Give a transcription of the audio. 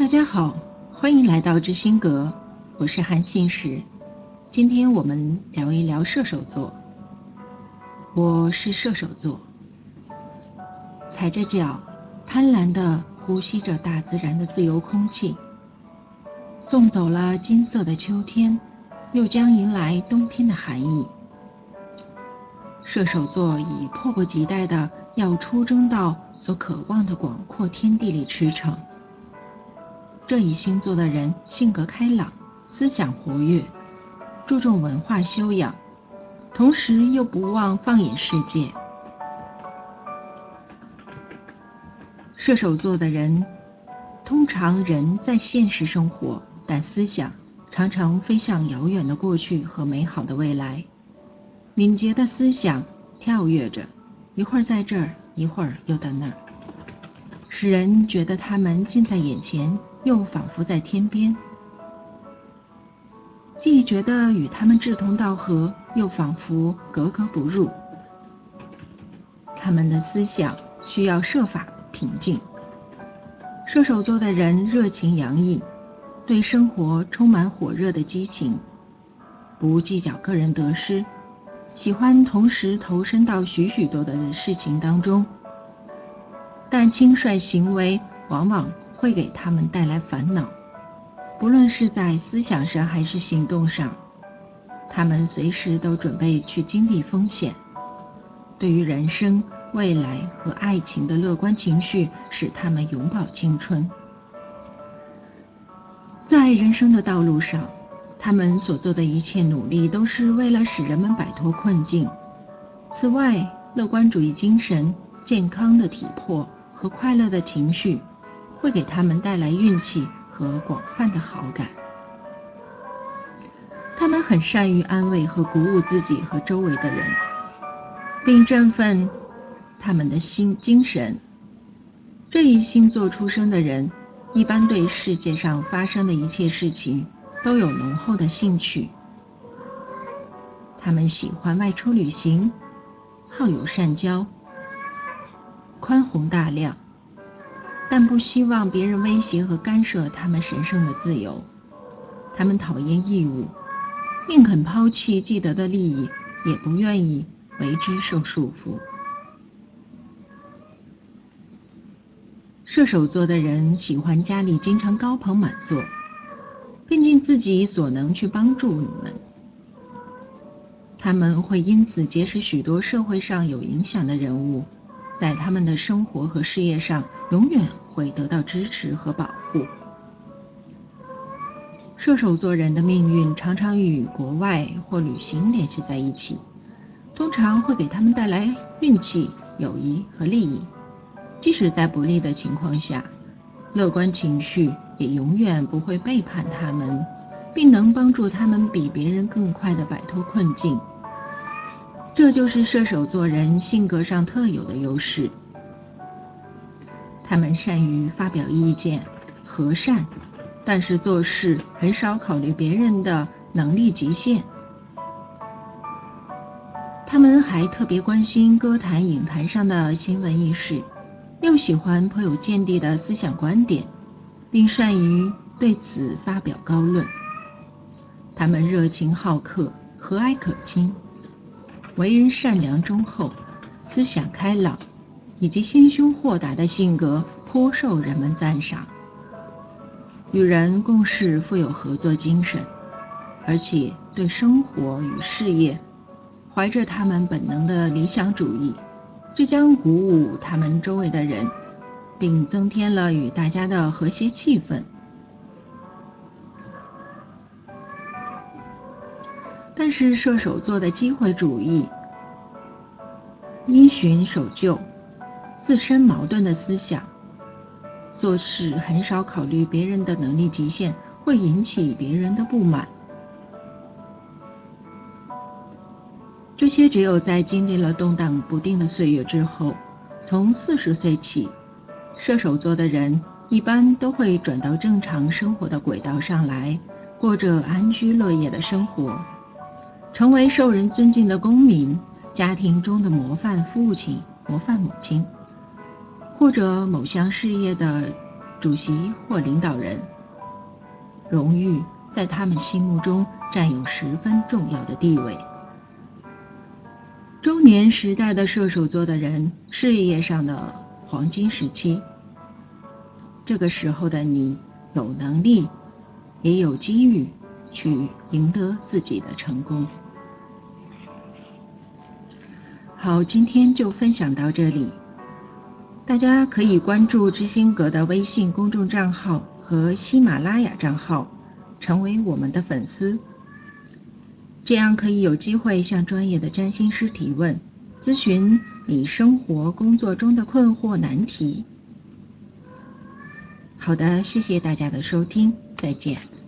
大家好，欢迎来到知心阁，我是韩信石。今天我们聊一聊射手座。我是射手座，踩着脚，贪婪的呼吸着大自然的自由空气，送走了金色的秋天，又将迎来冬天的寒意。射手座已迫不及待的要出征到所渴望的广阔天地里驰骋。这一星座的人性格开朗，思想活跃，注重文化修养，同时又不忘放眼世界。射手座的人通常人在现实生活，但思想常常飞向遥远的过去和美好的未来。敏捷的思想跳跃着，一会儿在这儿，一会儿又到那儿，使人觉得他们近在眼前，又仿佛在天边。既觉得与他们志同道合，又仿佛格格不入。他们的思想需要设法平静。射手座的人热情洋溢，对生活充满火热的激情，不计较个人得失。喜欢同时投身到许许多多的事情当中，但轻率行为往往会给他们带来烦恼。不论是在思想上还是行动上，他们随时都准备去经历风险。对于人生、未来和爱情的乐观情绪，使他们永葆青春。在人生的道路上。他们所做的一切努力，都是为了使人们摆脱困境。此外，乐观主义精神、健康的体魄和快乐的情绪，会给他们带来运气和广泛的好感。他们很善于安慰和鼓舞自己和周围的人，并振奋他们的心精神。这一星座出生的人，一般对世界上发生的一切事情。都有浓厚的兴趣，他们喜欢外出旅行，好友善交，宽宏大量，但不希望别人威胁和干涉他们神圣的自由。他们讨厌义务，宁肯抛弃既得的利益，也不愿意为之受束缚。射手座的人喜欢家里经常高朋满座。并尽自己所能去帮助你们，他们会因此结识许多社会上有影响的人物，在他们的生活和事业上永远会得到支持和保护。射手座人的命运常常与国外或旅行联系在一起，通常会给他们带来运气、友谊和利益，即使在不利的情况下。乐观情绪也永远不会背叛他们，并能帮助他们比别人更快地摆脱困境。这就是射手座人性格上特有的优势。他们善于发表意见，和善，但是做事很少考虑别人的能力极限。他们还特别关心歌坛、影坛上的新闻轶事。又喜欢颇有见地的思想观点，并善于对此发表高论。他们热情好客、和蔼可亲，为人善良忠厚，思想开朗，以及心胸豁达的性格颇受人们赞赏。与人共事富有合作精神，而且对生活与事业怀着他们本能的理想主义。这将鼓舞他们周围的人，并增添了与大家的和谐气氛。是射手座的机会主义、因循守旧、自身矛盾的思想，做事很少考虑别人的能力极限，会引起别人的不满。这些只有在经历了动荡不定的岁月之后，从四十岁起，射手座的人一般都会转到正常生活的轨道上来，过着安居乐业的生活，成为受人尊敬的公民，家庭中的模范父亲、模范母亲，或者某项事业的主席或领导人。荣誉在他们心目中占有十分重要的地位。中年时代的射手座的人，事业上的黄金时期。这个时候的你有能力，也有机遇去赢得自己的成功。好，今天就分享到这里。大家可以关注知心阁的微信公众账号和喜马拉雅账号，成为我们的粉丝。这样可以有机会向专业的占星师提问，咨询你生活工作中的困惑难题。好的，谢谢大家的收听，再见。